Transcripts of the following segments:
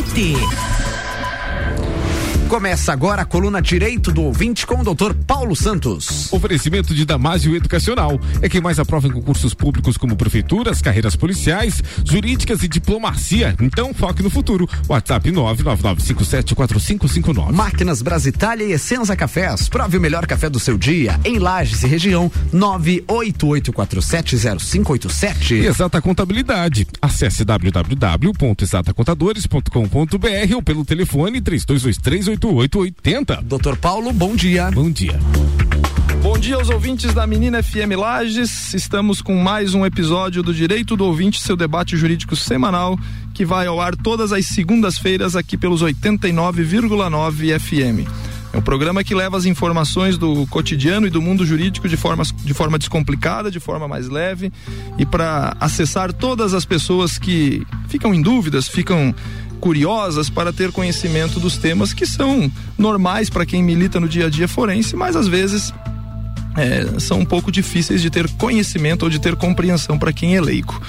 BT. Começa agora a coluna Direito do Ouvinte com o doutor Paulo Santos. Oferecimento de Damásio Educacional. É quem mais aprova em concursos públicos como prefeituras, carreiras policiais, jurídicas e diplomacia. Então foque no futuro. WhatsApp 999574559. Máquinas Brasitália e Essenza Cafés. Prove o melhor café do seu dia em Lages e região 988470587. Exata Contabilidade. Acesse www.exatacontadores.com.br ou pelo telefone 3223 8880. Doutor Paulo, bom dia. Bom dia. Bom dia aos ouvintes da Menina FM Lages. Estamos com mais um episódio do Direito do Ouvinte, seu debate jurídico semanal, que vai ao ar todas as segundas-feiras aqui pelos 89,9 FM. É um programa que leva as informações do cotidiano e do mundo jurídico de forma, de forma descomplicada, de forma mais leve e para acessar todas as pessoas que ficam em dúvidas, ficam curiosas para ter conhecimento dos temas que são normais para quem milita no dia a dia forense, mas às vezes é, são um pouco difíceis de ter conhecimento ou de ter compreensão para quem é leigo.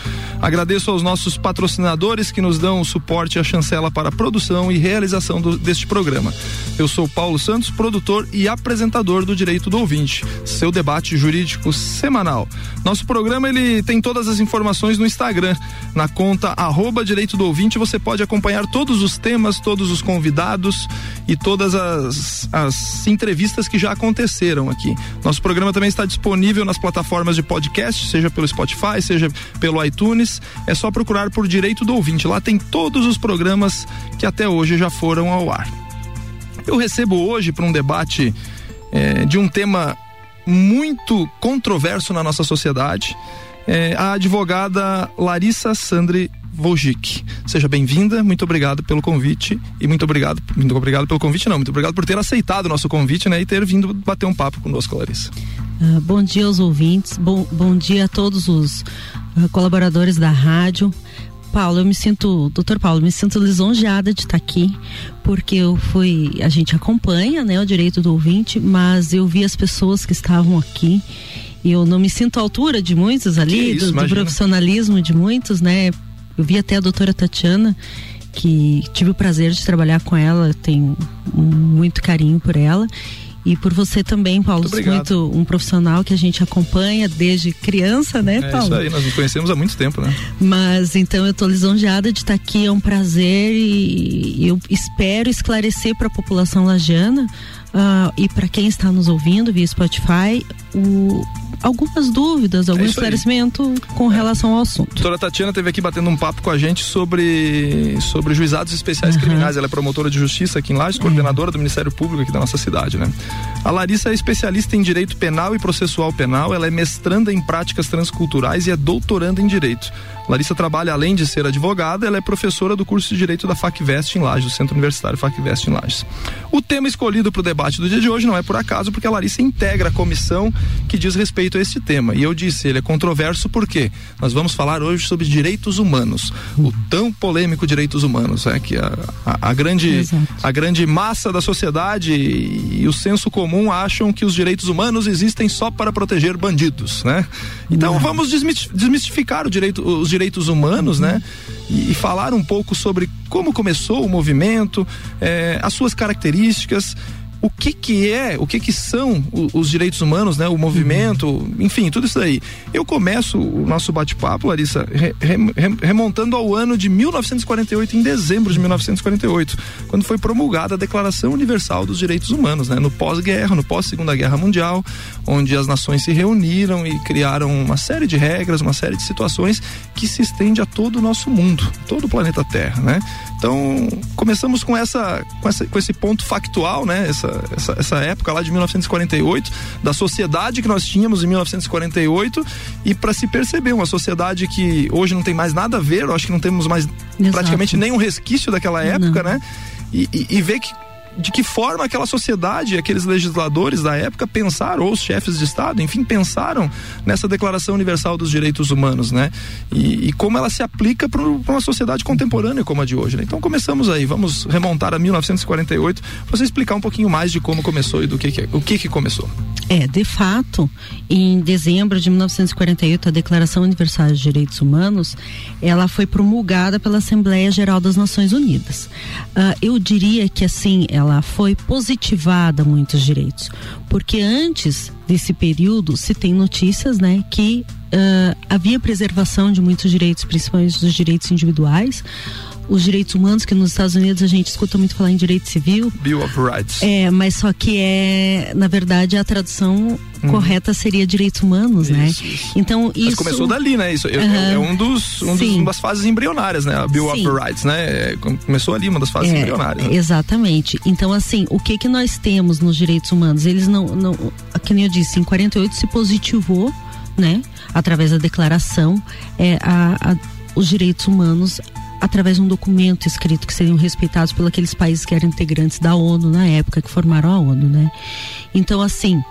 Agradeço aos nossos patrocinadores que nos dão o suporte e a chancela para a produção e realização do, deste programa. Eu sou Paulo Santos, produtor e apresentador do Direito do Ouvinte, seu debate jurídico semanal. Nosso programa ele tem todas as informações no Instagram, na conta arroba Direito do Ouvinte. Você pode acompanhar todos os temas, todos os convidados e todas as, as entrevistas que já aconteceram aqui. Nosso programa também está disponível nas plataformas de podcast, seja pelo Spotify, seja pelo iTunes. É só procurar por Direito do Ouvinte. Lá tem todos os programas que até hoje já foram ao ar. Eu recebo hoje para um debate é, de um tema muito controverso na nossa sociedade. É, a advogada Larissa Sandri Volgic. Seja bem-vinda, muito obrigado pelo convite e muito obrigado, muito obrigado pelo convite, não, muito obrigado por ter aceitado o nosso convite, né, e ter vindo bater um papo conosco, Larissa. Uh, bom dia aos ouvintes, bom, bom dia a todos os uh, colaboradores da rádio. Paulo, eu me sinto, doutor Paulo, me sinto lisonjeada de estar aqui, porque eu fui, a gente acompanha, né, o direito do ouvinte, mas eu vi as pessoas que estavam aqui e eu não me sinto à altura de muitos ali, isso, do, do profissionalismo de muitos, né, eu vi até a doutora Tatiana, que tive o prazer de trabalhar com ela, tenho muito carinho por ela. E por você também, Paulo, muito, muito, um profissional que a gente acompanha desde criança, né, é Paulo? Isso aí, nós nos conhecemos há muito tempo, né? Mas então eu estou lisonjeada de estar aqui, é um prazer e eu espero esclarecer para a população lajana uh, e para quem está nos ouvindo via Spotify o, algumas dúvidas, algum é esclarecimento aí. com é. relação ao assunto. A doutora Tatiana teve aqui batendo um papo com a gente sobre, sobre juizados especiais uhum. criminais. Ela é promotora de justiça aqui em Lages, uhum. coordenadora do Ministério Público aqui da nossa cidade, né? A Larissa é especialista em direito penal e processual penal. Ela é mestranda em práticas transculturais e é doutoranda em direito. Larissa trabalha, além de ser advogada, ela é professora do curso de Direito da FACVEST em Lages, do Centro Universitário FACVEST em Lages. O tema escolhido para o debate do dia de hoje não é por acaso, porque a Larissa integra a comissão que diz respeito a este tema. E eu disse, ele é controverso porque nós vamos falar hoje sobre direitos humanos, o tão polêmico direitos humanos, é que a, a, a grande a grande massa da sociedade e, e o senso comum acham que os direitos humanos existem só para proteger bandidos, né? Então não. vamos desmistificar o direito, os direitos humanos, né? E, e falar um pouco sobre como começou o movimento, é, as suas características o que que é, o que que são os, direitos humanos, né? O movimento, enfim, tudo isso aí. Eu começo o nosso bate-papo, Larissa, re, re, remontando ao ano de 1948, em dezembro de 1948, quando foi promulgada a Declaração Universal dos Direitos Humanos, né? No pós-guerra, no pós-segunda guerra mundial, onde as nações se reuniram e criaram uma série de regras, uma série de situações que se estende a todo o nosso mundo, todo o planeta Terra, né? Então, começamos com essa, com essa com esse ponto factual, né? Essa essa, essa época lá de 1948, da sociedade que nós tínhamos em 1948 e para se perceber uma sociedade que hoje não tem mais nada a ver, eu acho que não temos mais Exato. praticamente nenhum resquício daquela época, não. né? E, e, e ver que de que forma aquela sociedade, aqueles legisladores da época pensaram, ou os chefes de Estado, enfim, pensaram nessa Declaração Universal dos Direitos Humanos, né? E, e como ela se aplica para uma sociedade contemporânea como a de hoje. Né? Então começamos aí, vamos remontar a 1948 para você explicar um pouquinho mais de como começou e do que, que o que que começou. É, de fato, em dezembro de 1948, a Declaração Universal dos Direitos Humanos, ela foi promulgada pela Assembleia Geral das Nações Unidas. Uh, eu diria que assim, ela foi positivada muitos direitos, porque antes desse período se tem notícias, né, que uh, havia preservação de muitos direitos, principalmente dos direitos individuais os direitos humanos, que nos Estados Unidos a gente escuta muito falar em direito civil. Bill of Rights. É, mas só que é, na verdade, a tradução hum. correta seria direitos humanos, né? isso, né? Isso. Então, isso. Mas começou dali, né? Isso uh -huh. é, um dos, um dos, uma das fases embrionárias, né? A Bill of Rights, né? É, começou ali, uma das fases é, embrionárias. Né? Exatamente. Então, assim, o que que nós temos nos direitos humanos? Eles não, não, que nem eu disse, em 48 se positivou, né? Através da declaração, é, a, a os direitos humanos através de um documento escrito que seriam respeitados por aqueles países que eram integrantes da ONU na época que formaram a ONU, né? Então assim,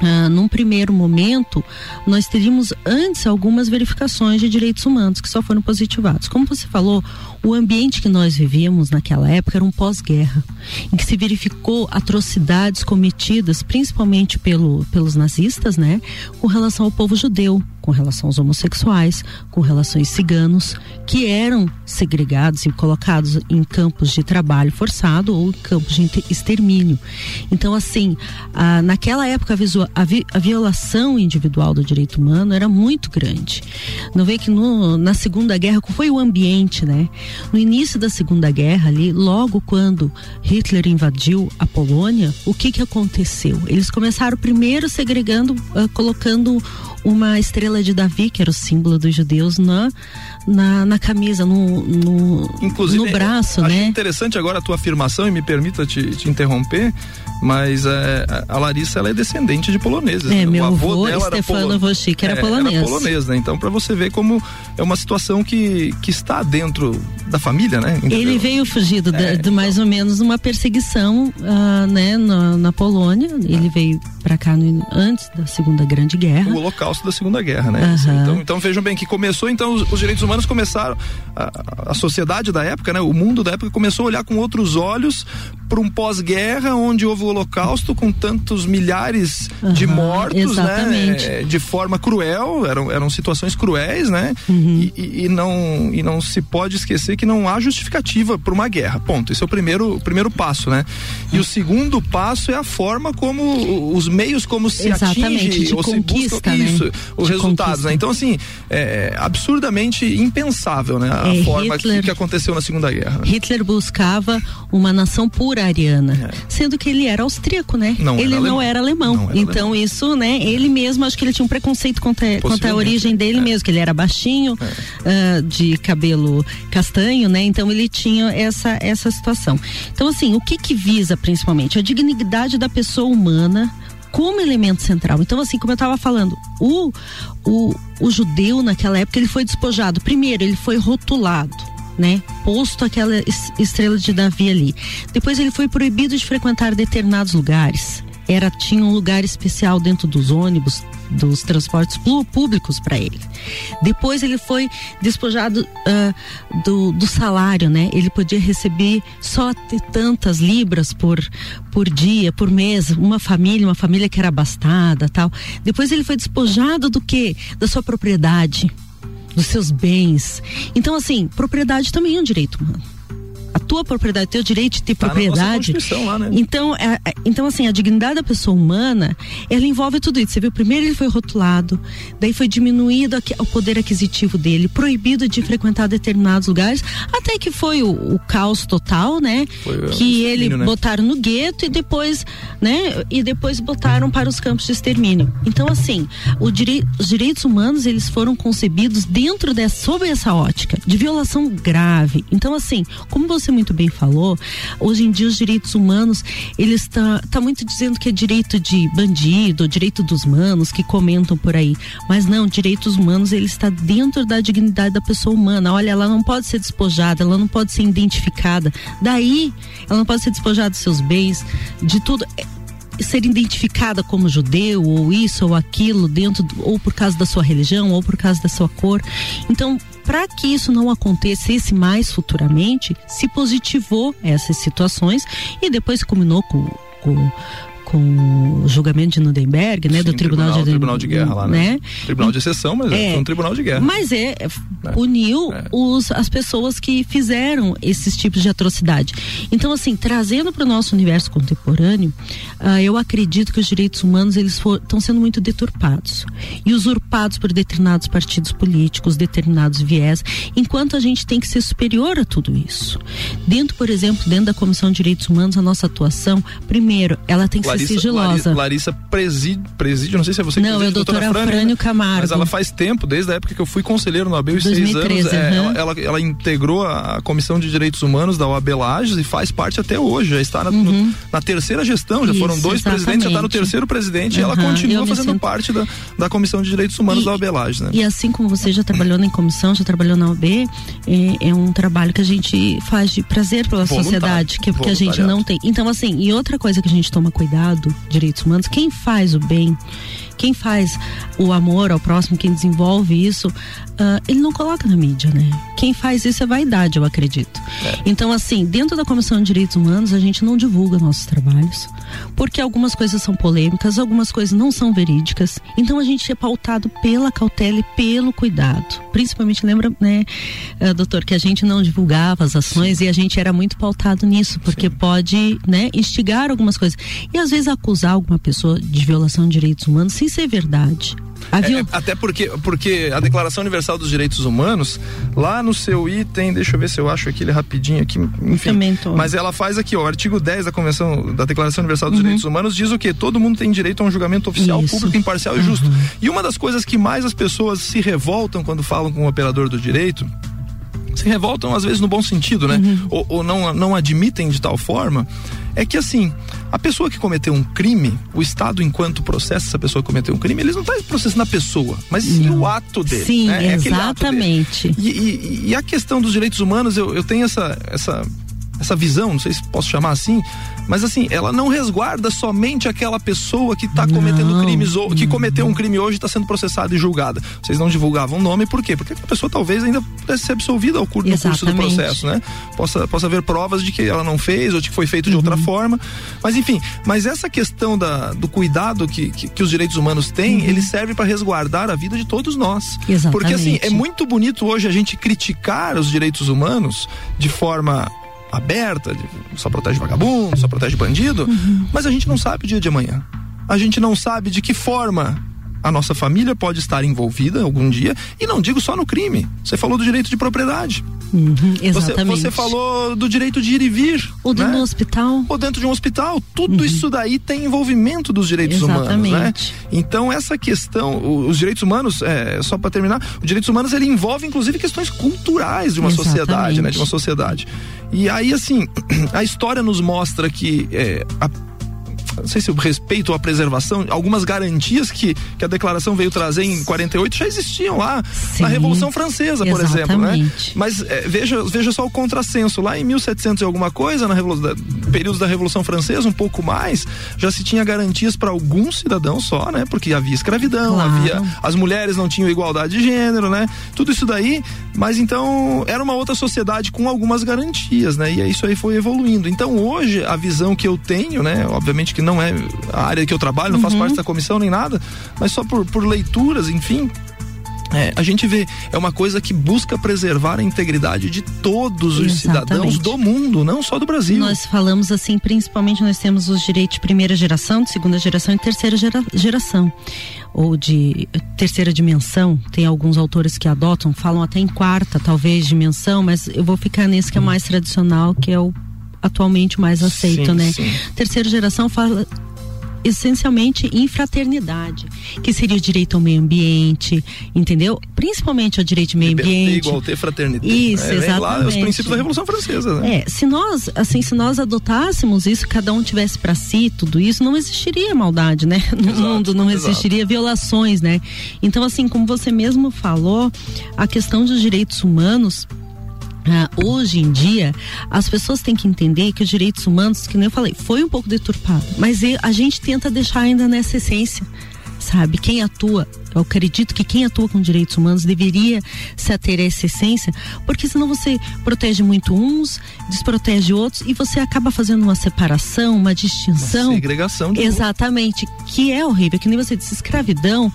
ah, num primeiro momento, nós teríamos antes algumas verificações de direitos humanos que só foram positivados. Como você falou, o ambiente que nós vivíamos naquela época era um pós-guerra, em que se verificou atrocidades cometidas principalmente pelo, pelos nazistas, né, com relação ao povo judeu, com relação aos homossexuais, com relação aos ciganos, que eram segregados e colocados em campos de trabalho forçado ou campos de extermínio. Então, assim, a, naquela época a, vi, a, violação individual do direito humano era muito grande. Não vê que no, na Segunda Guerra, foi o ambiente, né? No início da Segunda Guerra, ali, logo quando Hitler invadiu a Polônia, o que que aconteceu? Eles começaram primeiro segregando, uh, colocando uma estrela de Davi, que era o símbolo dos judeus, na, na, na camisa, no, no, Inclusive, no braço, né? interessante agora a tua afirmação e me permita te, te interromper, mas é, a Larissa ela é descendente de poloneses. É, né? meu o avô, avô Stefano Wojcik era é, polonês. Era polonês, né? Então para você ver como é uma situação que, que está dentro da família, né? Entendeu? Ele veio fugido é, de, de, mais ou menos uma perseguição, uh, né, na, na Polônia. Ele veio para cá no, antes da Segunda Grande Guerra. O holocausto da Segunda Guerra, né? Uhum. Então, então vejam bem que começou, então os, os direitos humanos começaram, a, a, sociedade da época, né? O mundo da época começou a olhar com outros olhos para um pós-guerra onde houve o holocausto com tantos milhares uhum, de mortos, né? exatamente. né? De forma cruel, eram, eram situações cruéis, né? Uhum. E, e, não, e não se pode esquecer que não há justificativa para uma guerra, ponto. Esse é o primeiro, o primeiro passo, né? E o segundo passo é a forma como os meios como se Exatamente, atinge ou se busca né? isso, os de resultados, né? Então assim, é absurdamente impensável, né? A é, forma Hitler, que, que, aconteceu na Segunda Guerra. Hitler buscava uma nação pura ariana, é. sendo que ele era austríaco, né? Não ele era não era alemão. Não era então alemão. isso, né? Ele mesmo, acho que ele tinha um preconceito contra, contra a origem dele é. mesmo, que ele era baixinho, uh, de cabelo castanho, né? Então ele tinha essa essa situação. Então assim, o que que visa principalmente a dignidade da pessoa humana como elemento central. Então, assim, como eu estava falando, o, o, o judeu naquela época ele foi despojado. Primeiro, ele foi rotulado. Né? Posto aquela estrela de Davi ali. Depois ele foi proibido de frequentar determinados lugares. Era tinha um lugar especial dentro dos ônibus, dos transportes públicos para ele. Depois ele foi despojado uh, do, do salário, né? Ele podia receber só tantas libras por, por dia, por mês, uma família, uma família que era abastada, tal. Depois ele foi despojado do que? Da sua propriedade, dos seus bens. Então assim, propriedade também é um direito humano a tua propriedade, teu direito de ter tá propriedade. Lá, né? Então, é, é, então assim, a dignidade da pessoa humana, ela envolve tudo isso. Você viu, primeiro ele foi rotulado, daí foi diminuído aqui, o poder aquisitivo dele, proibido de frequentar determinados lugares, até que foi o, o caos total, né? Foi, que ele né? botaram no gueto e depois, né? E depois botaram para os campos de extermínio. Então, assim, direi os direitos humanos, eles foram concebidos dentro dessa, sob essa ótica de violação grave. Então, assim, como você você muito bem falou, hoje em dia os direitos humanos, eles tá, tá muito dizendo que é direito de bandido, direito dos manos que comentam por aí. Mas não, direitos humanos, ele está dentro da dignidade da pessoa humana. Olha, ela não pode ser despojada, ela não pode ser identificada. Daí, ela não pode ser despojada dos seus bens, de tudo ser identificada como judeu ou isso ou aquilo dentro ou por causa da sua religião ou por causa da sua cor. Então, para que isso não acontecesse mais futuramente, se positivou essas situações e depois combinou com, com com o julgamento de Nuremberg, né, Sim, do Tribunal, tribunal, de, tribunal de Guerra lá, né? né? Tribunal de exceção, mas é, foi um tribunal de guerra. Mas é, é. puniu é. Os, as pessoas que fizeram esses tipos de atrocidade. Então, assim, trazendo para o nosso universo contemporâneo, uh, eu acredito que os direitos humanos eles estão sendo muito deturpados e usurpados por determinados partidos políticos, determinados viés, enquanto a gente tem que ser superior a tudo isso. Dentro, por exemplo, dentro da Comissão de Direitos Humanos, a nossa atuação, primeiro, ela tem que Larissa, sigilosa. Larissa preside, preside, não sei se é você que Não, é o doutora Frânio Camargo. Mas ela faz tempo, desde a época que eu fui conselheiro no ABEL, 2013, seis anos, é, ela, ela, ela, integrou a Comissão de Direitos Humanos da OAB Lages e faz parte até hoje, já está na, uhum. no, na terceira gestão, já Isso, foram dois exatamente. presidentes, já está no terceiro presidente uhum. e ela continua fazendo sinto... parte da, da Comissão de Direitos Humanos e, da OAB Lages, né? E assim como você já trabalhou na comissão, já trabalhou na OAB, é, é um trabalho que a gente faz de prazer pela Voluntário. sociedade, que, que a gente não tem. Então, assim, e outra coisa que a gente toma cuidado, direitos humanos, quem faz o bem, quem faz o amor ao próximo, quem desenvolve isso, uh, ele não coloca na mídia, né? Quem faz isso é vaidade, eu acredito. É. Então, assim, dentro da Comissão de Direitos Humanos, a gente não divulga nossos trabalhos, porque algumas coisas são polêmicas, algumas coisas não são verídicas. Então, a gente é pautado pela cautela e pelo cuidado. Principalmente, lembra, né, uh, doutor, que a gente não divulgava as ações Sim. e a gente era muito pautado nisso, porque Sim. pode, né, instigar algumas coisas. E às vezes acusar alguma pessoa de violação de direitos humanos sem ser verdade. É, até porque, porque a Declaração Universal dos Direitos Humanos, lá no seu item, deixa eu ver se eu acho aquele rapidinho aqui, enfim. Mas ela faz aqui, ó, o artigo 10 da Convenção da Declaração Universal dos uhum. Direitos Humanos diz o que? Todo mundo tem direito a um julgamento oficial, Isso. público, imparcial uhum. e justo. E uma das coisas que mais as pessoas se revoltam quando falam com o operador do direito se revoltam às vezes no bom sentido, né? Uhum. Ou, ou, não, não admitem de tal forma, é que assim, a pessoa que cometeu um crime, o Estado, enquanto processa essa pessoa que cometeu um crime, eles não estão tá processando a pessoa, mas sim o ato dele. Sim, né? É exatamente. E, e, e, a questão dos direitos humanos, eu, eu tenho essa, essa essa visão, não sei se posso chamar assim, mas assim, ela não resguarda somente aquela pessoa que está cometendo crimes ou que cometeu um crime hoje e está sendo processada e julgada. Vocês não divulgavam o nome, por quê? Porque a pessoa talvez ainda pudesse ser absolvida ao curso, no curso do processo, né? Possa, possa haver provas de que ela não fez ou de que foi feito de uhum. outra forma. Mas enfim, mas essa questão da, do cuidado que, que, que os direitos humanos têm, uhum. ele serve para resguardar a vida de todos nós. Exatamente. Porque assim, é muito bonito hoje a gente criticar os direitos humanos de forma aberta, só protege vagabundo, só protege bandido, uhum. mas a gente não sabe o dia de amanhã. A gente não sabe de que forma a nossa família pode estar envolvida algum dia, e não digo só no crime. Você falou do direito de propriedade. Uhum, exatamente. Você, você, falou do direito de ir e vir. Ou dentro né? do hospital. Ou dentro de um hospital. Tudo uhum. isso daí tem envolvimento dos direitos exatamente. humanos, né? Então, essa questão, os direitos humanos, é, só para terminar, os direitos humanos ele envolve inclusive questões culturais de uma exatamente. sociedade, né? De uma sociedade. E aí, assim, a história nos mostra que é, a não sei se o respeito ou a preservação, algumas garantias que, que a declaração veio trazer em 48 já existiam lá Sim, na Revolução Francesa, por exatamente. exemplo, né? Mas é, veja, veja só o contrassenso, lá em 1700 e alguma coisa, na Revolu períodos da Revolução Francesa, um pouco mais, já se tinha garantias para alguns cidadãos só, né? Porque havia escravidão, claro. havia as mulheres não tinham igualdade de gênero, né? Tudo isso daí, mas então era uma outra sociedade com algumas garantias, né? E isso aí foi evoluindo. Então hoje a visão que eu tenho, né? Obviamente que não é a área que eu trabalho, não uhum. faço parte da comissão nem nada, mas só por, por leituras, enfim, é, a gente vê, é uma coisa que busca preservar a integridade de todos os Exatamente. cidadãos do mundo, não só do Brasil. Nós falamos assim, principalmente nós temos os direitos de primeira geração, de segunda geração e terceira gera, geração. Ou de terceira dimensão. Tem alguns autores que adotam, falam até em quarta, talvez, dimensão, mas eu vou ficar nesse que é mais tradicional, que é o atualmente mais aceito, sim, né? Sim. Terceira geração fala essencialmente em fraternidade, que seria o direito ao meio ambiente, entendeu? Principalmente ao direito ao meio ambiente. igualdade, fraternidade. Isso, é, exatamente. Lá, os princípios da Revolução Francesa, né? É, se nós, assim, se nós adotássemos isso, cada um tivesse para si tudo isso, não existiria maldade, né? No Exato, mundo não exato. existiria violações, né? Então, assim, como você mesmo falou, a questão dos direitos humanos ah, hoje em dia, as pessoas têm que entender que os direitos humanos, que nem eu falei, foi um pouco deturpado, mas a gente tenta deixar ainda nessa essência, sabe? Quem atua, eu acredito que quem atua com direitos humanos deveria se ater a essa essência, porque senão você protege muito uns, desprotege outros e você acaba fazendo uma separação, uma distinção. Segregação de Exatamente, que é horrível, que nem você disse, escravidão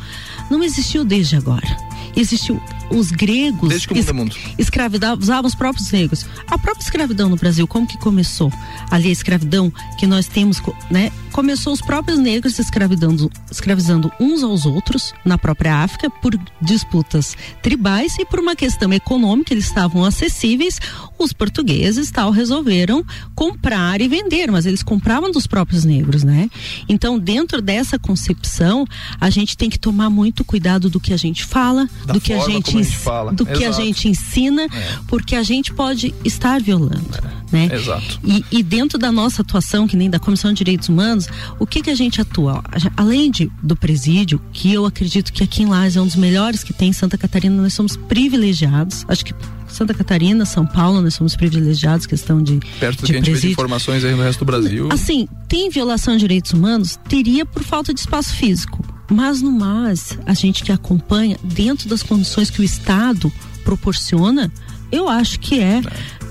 não existiu desde agora. Existiu os gregos Desde que o mundo es- é mundo. escravizavam os próprios negros. A própria escravidão no Brasil, como que começou? Ali a escravidão que nós temos, né? Começou os próprios negros escravidando, escravizando uns aos outros na própria África por disputas tribais e por uma questão econômica, eles estavam acessíveis. Os portugueses tal resolveram comprar e vender, mas eles compravam dos próprios negros, né? Então, dentro dessa concepção, a gente tem que tomar muito cuidado do que a gente fala, Da do que a gente, a gente do que a Exato. gente ensina, porque a gente pode estar violando, né? Exato. E, e dentro da nossa atuação, que nem da Comissão de Direitos Humanos, o que que a gente atua? Além de, do presídio, que eu acredito que aqui em Lages é um dos melhores que tem em Santa Catarina, nós somos privilegiados. Acho que Santa Catarina, São Paulo, nós somos privilegiados, questão de, Perto do de que a gente vê de informações aí no resto do Brasil. Assim, tem violação de direitos humanos? Teria por falta de espaço físico. Mas no mais, a gente que acompanha, dentro das condições que o Estado proporciona, eu acho que é.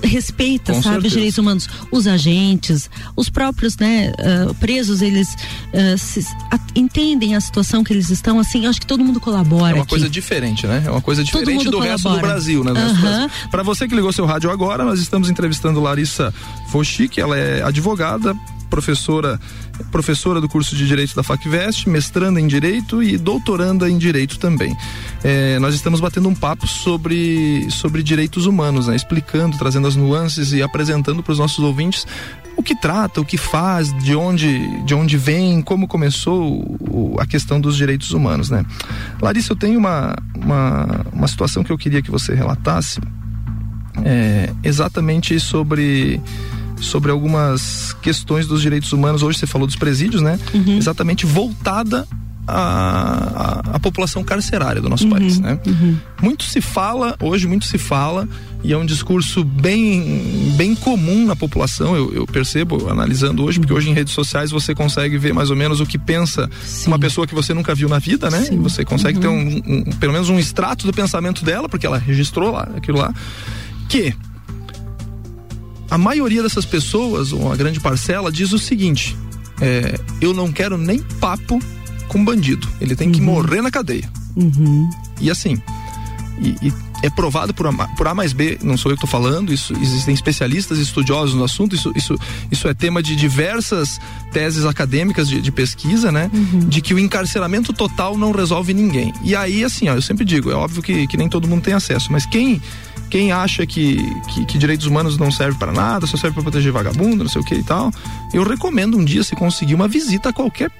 Respeita, Com sabe, os certeza. direitos humanos. Os agentes, os próprios, né, ah, presos, eles ah, se- a- entendem a situação que eles estão, assim, eu acho que todo mundo colabora. É uma aqui. coisa diferente, né? É uma coisa diferente do resto do colabora. Brasil, né? Brasil. Pra você que ligou seu rádio agora, nós estamos entrevistando Larissa Fochic, ela é advogada, professora professora do curso de Direito da FACVEST, mestranda em Direito e doutoranda em Direito também. É, nós estamos batendo um papo sobre, sobre direitos humanos, né? explicando, trazendo as nuances e apresentando para os nossos ouvintes o que trata, o que faz, de onde, de onde vem, como começou o- a questão dos direitos humanos, né? Larissa, eu tenho uma, uma, uma situação que eu queria que você relatasse, é, exatamente sobre sobre algumas questões dos direitos humanos. Hoje você falou dos presídios, né? Exatamente voltada à, à, à população carcerária do nosso país, né? Muito se fala, hoje muito se fala, e é um discurso bem, bem comum na população, eu, eu percebo, analisando hoje, porque hoje em redes sociais você consegue ver mais ou menos o que pensa Sim. uma pessoa que você nunca viu na vida, né? Sim. Você consegue ter um, um- pelo menos um extrato do pensamento dela, porque ela registrou lá aquilo lá, que a maioria dessas pessoas, ou uma grande parcela, diz o seguinte: é, eu não quero nem papo com bandido. Ele tem que morrer na cadeia. Uhum. E assim, e, e é provado por A, por A mais B, não sou eu que estou falando, isso existem especialistas estudiosos no assunto, isso, isso, isso é tema de diversas teses acadêmicas de, de pesquisa, né? De que o encarceramento total não resolve ninguém. E aí, assim, ó, eu sempre digo, é óbvio que, que nem todo mundo tem acesso, mas quem. Quem acha que, que, que direitos humanos não serve para nada, só serve para proteger vagabundo, não sei o que e tal, eu recomendo um dia se conseguir uma visita a qualquer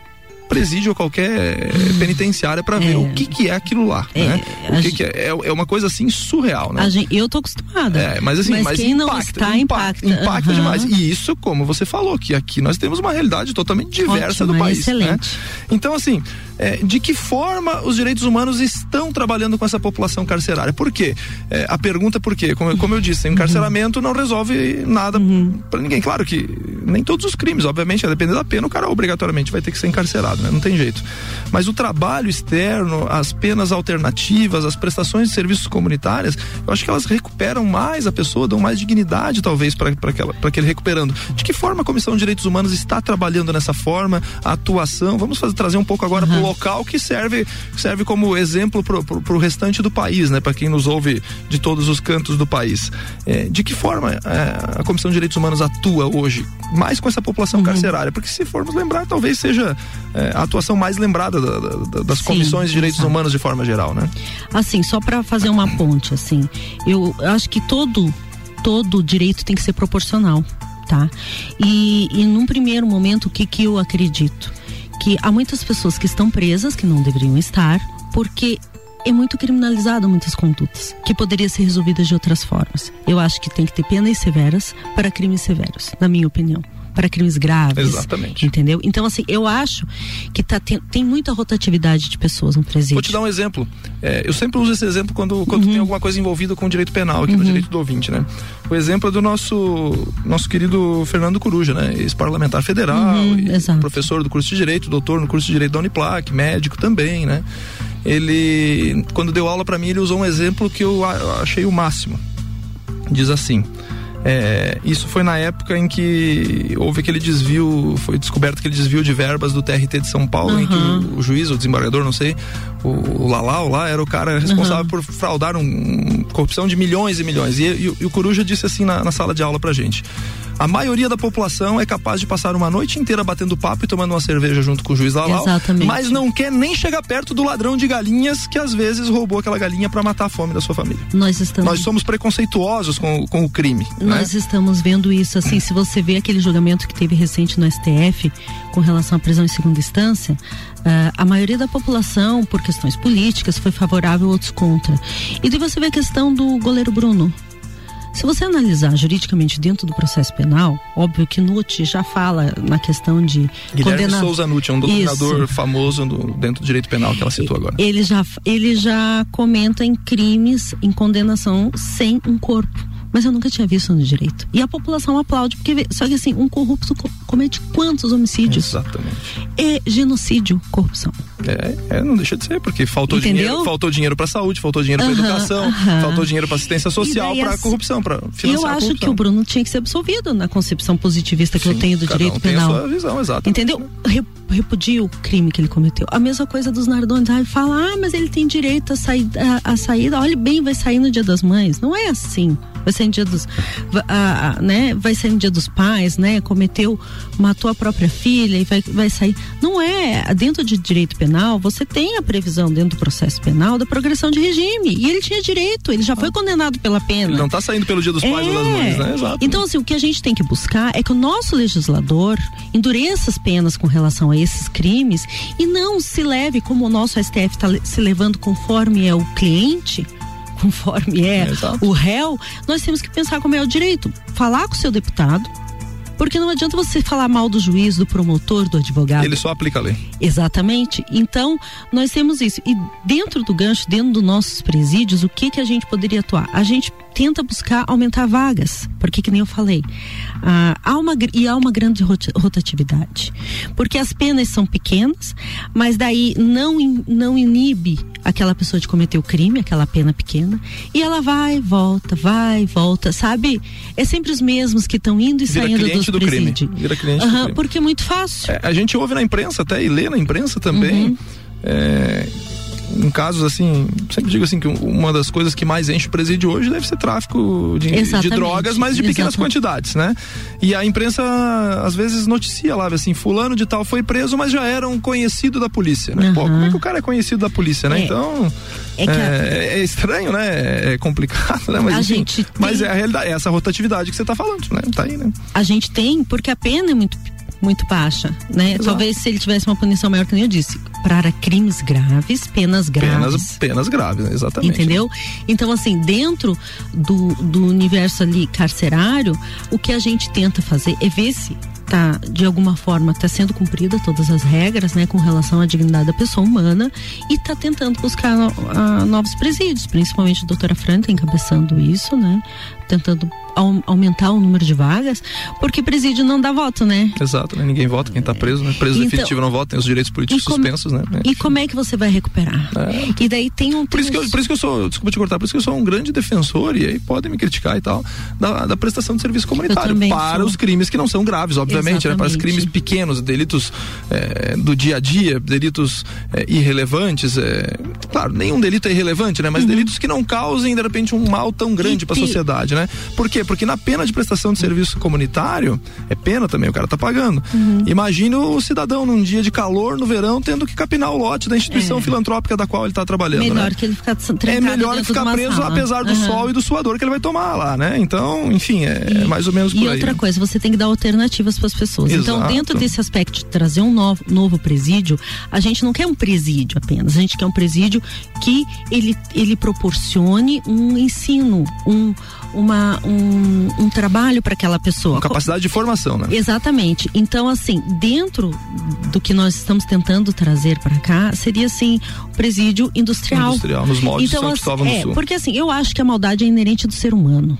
presídio ou qualquer penitenciária para ver É. o que que é aquilo lá, É, né? O que, que é? É- É uma coisa assim surreal, né? Gente, eu tô acostumada. É, mas assim, mas, quem não impacta, está impacta. impacta Aham. demais. E isso, como você falou, que aqui nós temos uma realidade totalmente diversa Ótimo, do é país. excelente. Né? Então, assim, é, de que forma os direitos humanos estão trabalhando com essa população carcerária? Por quê? É, a pergunta é por quê? Como, como eu disse, o encarceramento não resolve nada Uhum. para ninguém. Claro que nem todos os crimes, obviamente, a depender da pena, o cara obrigatoriamente vai ter que ser encarcerado, né? Não tem jeito. Mas o trabalho externo, as penas alternativas, as prestações de serviços comunitárias, eu acho que elas recuperam mais a pessoa, dão mais dignidade, talvez, para aquele recuperando. De que forma a Comissão de Direitos Humanos está trabalhando nessa forma, a atuação? Vamos fazer, trazer um pouco agora para o local que serve, serve como exemplo para o restante do país, né? Para quem nos ouve de todos os cantos do país. É, de que forma é, a Comissão de Direitos Humanos atua hoje, mais com essa população carcerária? Porque se formos lembrar, talvez seja é, a atuação mais lembrada da- da- da- das Sim, comissões de direitos exato. humanos de forma geral, né? Assim, só para fazer uma ponte, assim, eu acho que todo todo direito tem que ser proporcional, tá? E, e num primeiro momento, o que que eu acredito? que há muitas pessoas que estão presas, que não deveriam estar, porque é muito criminalizado muitas condutas, que poderia ser resolvidas de outras formas. Eu acho que tem que ter penas severas para crimes severos, na minha opinião para crimes graves. Exatamente. Entendeu? Então, assim, eu acho que tá, tem, tem muita rotatividade de pessoas no presídio. Vou te dar um exemplo. É, eu sempre uso esse exemplo quando, quando uhum. tem alguma coisa envolvida com o direito penal aqui uhum. no direito do ouvinte, né? O exemplo é do nosso, nosso querido Fernando Coruja, né? Ex-parlamentar federal, uhum, professor do curso de Direito, doutor no curso de Direito da Uniplac, médico também, né? Ele, quando deu aula para mim, ele usou um exemplo que eu achei o máximo. Diz assim: é, isso foi na época em que houve aquele desvio, foi descoberto aquele desvio de verbas do TRT de São Paulo, uhum. em que o, o, juiz, o desembargador, não sei, o, o Lalau lá, era o cara responsável uhum. por fraudar um, corrupção de milhões e milhões. E, e, e o Coruja disse assim na, na sala de aula pra gente: a maioria da população é capaz de passar uma noite inteira batendo papo e tomando uma cerveja junto com o juiz Lalau, Exatamente. mas não quer nem chegar perto do ladrão de galinhas que às vezes roubou aquela galinha para matar a fome da sua família. Nós estamos Nós somos preconceituosos com, com o crime. Nós né? estamos vendo isso assim, se você vê aquele julgamento que teve recente no STF com relação à prisão em segunda instância, Uh, a maioria da população, por questões políticas, foi favorável, outros contra. E daí você vê a questão do goleiro Bruno. Se você analisar juridicamente dentro do processo penal, óbvio que Nutt já fala na questão de Guilherme condena... Souza Nutt é um doutrinador famoso no, dentro do direito penal que ela citou agora. Ele já, ele já comenta em crimes em condenação sem um corpo mas eu nunca tinha visto no direito. E a população aplaude, porque só que assim, um corrupto comete quantos homicídios? Exatamente. É genocídio, corrupção. É, é não deixa de ser, porque faltou Entendeu? dinheiro, faltou dinheiro para saúde, faltou dinheiro para educação, faltou dinheiro para assistência social, para corrupção, para financiar Eu acho que o Bruno tinha que ser absolvido na concepção positivista que Sim, eu tenho do direito um penal. Tem a sua visão, exato. Entendeu? Repudia o crime que ele cometeu. A mesma coisa dos Nardones. Ah, fala, ah, mas ele tem direito a, sair, a, a saída. Olha bem, vai sair no dia das mães. Não é assim vai sair no dia dos, né, vai sair no dia dos pais, né, cometeu, matou a própria filha e vai, vai sair. Não é, dentro de direito penal, você tem a previsão dentro do processo penal da progressão de regime. E ele tinha direito, ele já foi condenado pela pena. Ele não está saindo pelo dia dos pais é. ou das mães, né? Exato. Então, assim, o que a gente tem que buscar é que o nosso legislador endureça as penas com relação a esses crimes e não se leve como o nosso STF está se levando conforme é o cliente conforme é, o réu, nós temos que pensar como é o direito. Falar com o seu deputado, porque não adianta você falar mal do juiz, do promotor, do advogado. Ele só aplica a lei. Exatamente. Então, nós temos isso. E dentro do gancho, dentro dos nossos presídios, o que que a gente poderia atuar? A gente tenta buscar aumentar vagas, porque que nem eu falei, ah, há uma, e há uma grande rotatividade, porque as penas são pequenas, mas daí não, não inibe aquela pessoa de cometer o crime, aquela pena pequena, e ela vai, volta, vai, volta, sabe? É sempre os mesmos que estão indo e Vira saindo dos do presídios. Uhum, do crime. Porque é muito fácil. É, a gente ouve na imprensa até e lê na imprensa também. Uhum. É, em casos assim, sempre digo assim que uma das coisas que mais enche o presídio hoje deve ser tráfico de, de drogas, mas de pequenas Exatamente. quantidades, né? E a imprensa às vezes noticia lá, assim, fulano de tal foi preso, mas já era um conhecido da polícia, né? Uhum. Pô, como é que o cara é conhecido da polícia, né? É. Então, é, é, é, estranho, né? É complicado, né? Mas, a enfim, gente mas é a realidade, é essa rotatividade que você está falando, né? Tá aí, né? A gente tem, porque a pena é muito muito baixa, né? Exato. Talvez se ele tivesse uma punição maior, que nem eu disse, para crimes graves, penas graves. Penas, penas graves, exatamente. Entendeu? Então, assim, dentro do, do universo ali carcerário, o que a gente tenta fazer é ver se tá de alguma forma está sendo cumprida todas as regras, né, com relação à dignidade da pessoa humana e está tentando buscar uh, novos presídios, principalmente a doutora Fran tá encabeçando isso, né, tentando aumentar o número de vagas, porque presídio não dá voto, né? Exato, né? ninguém vota, quem está preso, né? Preso então, definitivo não vota, tem os direitos políticos como, suspensos, né? E como é que você vai recuperar? É. E daí tem um. Por isso, que eu, por isso que eu sou, desculpa te cortar, por isso que eu sou um grande defensor, e aí podem me criticar e tal, da, da prestação de serviço comunitário para sou. os crimes que não são graves, obviamente, né? Para os crimes pequenos, delitos é, do dia a dia, delitos é, irrelevantes. É, claro, nenhum delito é irrelevante, né? Mas uhum. delitos que não causem, de repente, um mal tão grande para a sociedade, né? Por quê? Porque na pena de prestação de serviço comunitário, é pena também, o cara tá pagando. Uhum. Imagina o cidadão num dia de calor no verão tendo que capinar o lote da instituição é. filantrópica da qual ele tá trabalhando. Melhor né? que ele ficar É melhor ele ficar preso sala. apesar do uhum. sol e do suador que ele vai tomar lá, né? Então, enfim, é, e, mais ou menos por E aí. outra coisa, você tem que dar alternativas para as pessoas. Então, Exato. Então, dentro desse aspecto de trazer um novo, novo presídio, a gente não quer um presídio apenas, a gente quer um presídio que ele, ele proporcione um ensino, um, uma, um, um trabalho para aquela pessoa. Uma capacidade de formação, né? Exatamente. Então, assim, dentro do que nós estamos tentando trazer para cá, seria assim, o presídio industrial. Industrial, nos moldes então, de São assim, é, Porque assim, eu acho que a maldade é inerente do ser humano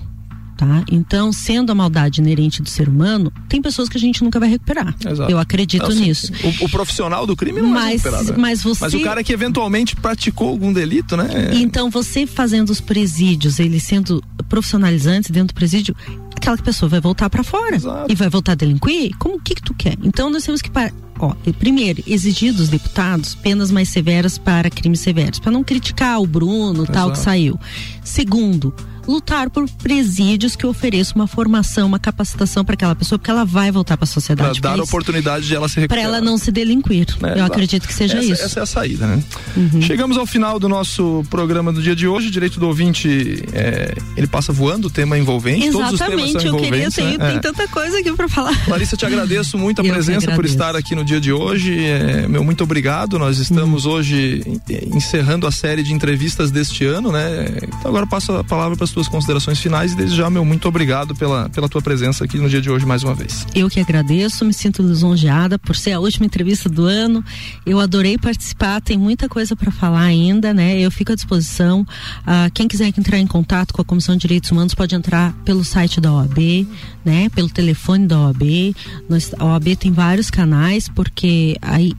tá? Então, sendo a maldade inerente do ser humano, tem pessoas que a gente nunca vai recuperar. Exato. Eu acredito assim, nisso. O, o, profissional do crime não mas, vai recuperar. Né? Mas você... Mas o cara que eventualmente praticou algum delito, né? Então, você fazendo os presídios, eles sendo profissionalizantes dentro do presídio, aquela pessoa vai voltar para fora Exato. e vai voltar a delinquir? Como que que tu quer? Então, nós temos que ó, primeiro, exigir dos deputados penas mais severas para crimes severos, para não criticar o Bruno, Exato. tal que saiu. Segundo, lutar por presídios que ofereçam uma formação, uma capacitação para aquela pessoa, porque ela vai voltar para a sociedade. Para dar a oportunidade de ela se recuperar. Para ela não se delinquir. É, Eu acredito que seja essa, isso. Essa é a saída, né? Uhum. Chegamos ao final do nosso programa do dia de hoje. Direito do ouvinte, é, ele passa voando, o tema envolvente. Exatamente, eu queria ter, né? tem é. tanta coisa aqui para falar. Larissa, te agradeço muito a presença por estar aqui no dia de hoje. É, meu muito obrigado. Nós estamos uhum. hoje encerrando a série de entrevistas deste ano, né? Então agora passo a palavra para as tuas considerações finais e desde já, meu muito obrigado pela, pela tua presença aqui no dia de hoje mais uma vez. Eu que agradeço, me sinto lisonjeada por ser a última entrevista do ano. Eu adorei participar, tem muita coisa para falar ainda, né? Eu fico à disposição. Ah, quem quiser entrar em contato com a Comissão de Direitos Humanos pode entrar pelo site da OAB, né? Pelo telefone da OAB. Nós, a OAB tem vários canais, porque aí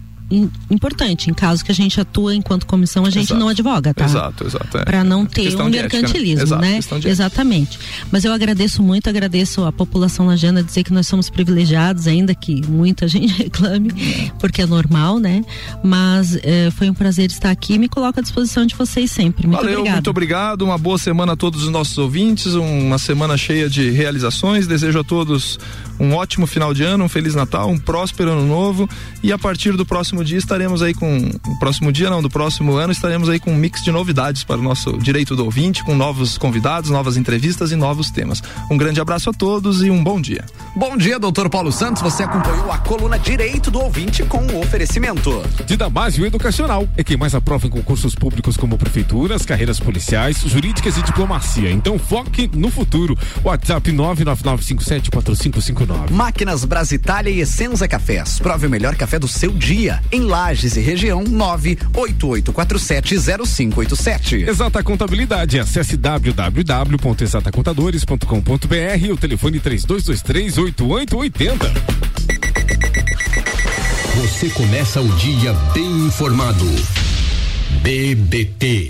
importante. Em caso que a gente atua enquanto comissão, a gente exato. não advoga, tá? Exato, exato. É. Para não ter questão um mercantilismo, né? Exato, né? Exatamente. Mas eu agradeço muito, agradeço a população lajana dizer que nós somos privilegiados, ainda que muita gente reclame, porque é normal, né? Mas eh, foi um prazer estar aqui e me coloco à disposição de vocês sempre. Muito Valeu, obrigada. muito obrigado. Uma boa semana a todos os nossos ouvintes, uma semana cheia de realizações. Desejo a todos um ótimo final de ano, um feliz Natal, um próspero ano novo e a partir do próximo dia estaremos aí com próximo dia não, do próximo ano estaremos aí com um mix de novidades para o nosso direito do ouvinte, com novos convidados, novas entrevistas e novos temas. Um grande abraço a todos e um bom dia. Bom dia, doutor Paulo Santos. Você acompanhou a coluna Direito do Ouvinte com o oferecimento de Damásio Educacional. É quem mais aprova em concursos públicos como prefeituras, carreiras policiais, jurídicas e diplomacia. Então foque no futuro. WhatsApp 999574559 Máquinas Brasitália e Essenza Cafés. Prove o melhor café do seu dia. Em Lages e região 988470587. Exata Contabilidade. Acesse www.exatacontadores.com.br. O telefone 32238880. Você começa o dia bem informado. BBT